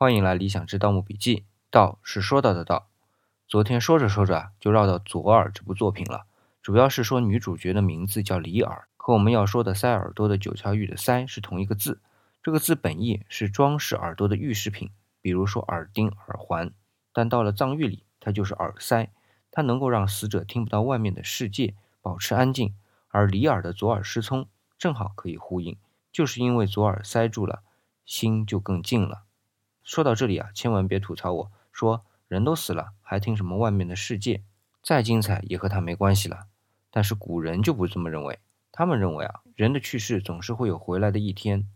欢迎来理想之盗墓笔记。道是说到的道。昨天说着说着，就绕到《左耳》这部作品了。主要是说女主角的名字叫李耳，和我们要说的塞耳朵的九窍玉的塞是同一个字。这个字本意是装饰耳朵的玉饰品，比如说耳钉、耳环。但到了藏域里，它就是耳塞，它能够让死者听不到外面的世界，保持安静。而李耳的左耳失聪，正好可以呼应，就是因为左耳塞住了，心就更静了。说到这里啊，千万别吐槽我说人都死了，还听什么外面的世界？再精彩也和他没关系了。但是古人就不这么认为，他们认为啊，人的去世总是会有回来的一天，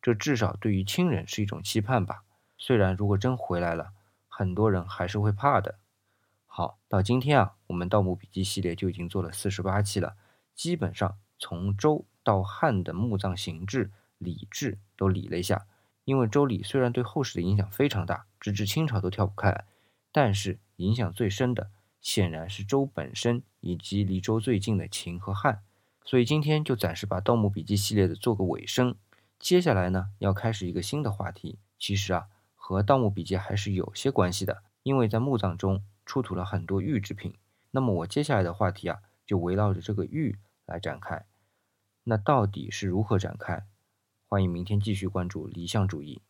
这至少对于亲人是一种期盼吧。虽然如果真回来了，很多人还是会怕的。好，到今天啊，我们《盗墓笔记》系列就已经做了四十八期了。基本上从周到汉的墓葬形制、礼制都理了一下。因为周礼虽然对后世的影响非常大，直至清朝都跳不开，但是影响最深的显然是周本身以及离周最近的秦和汉。所以今天就暂时把《盗墓笔记》系列的做个尾声。接下来呢，要开始一个新的话题。其实啊，和《盗墓笔记》还是有些关系的，因为在墓葬中出土了很多玉制品。那么我接下来的话题啊，就围绕着这个玉。来展开，那到底是如何展开？欢迎明天继续关注理想主义。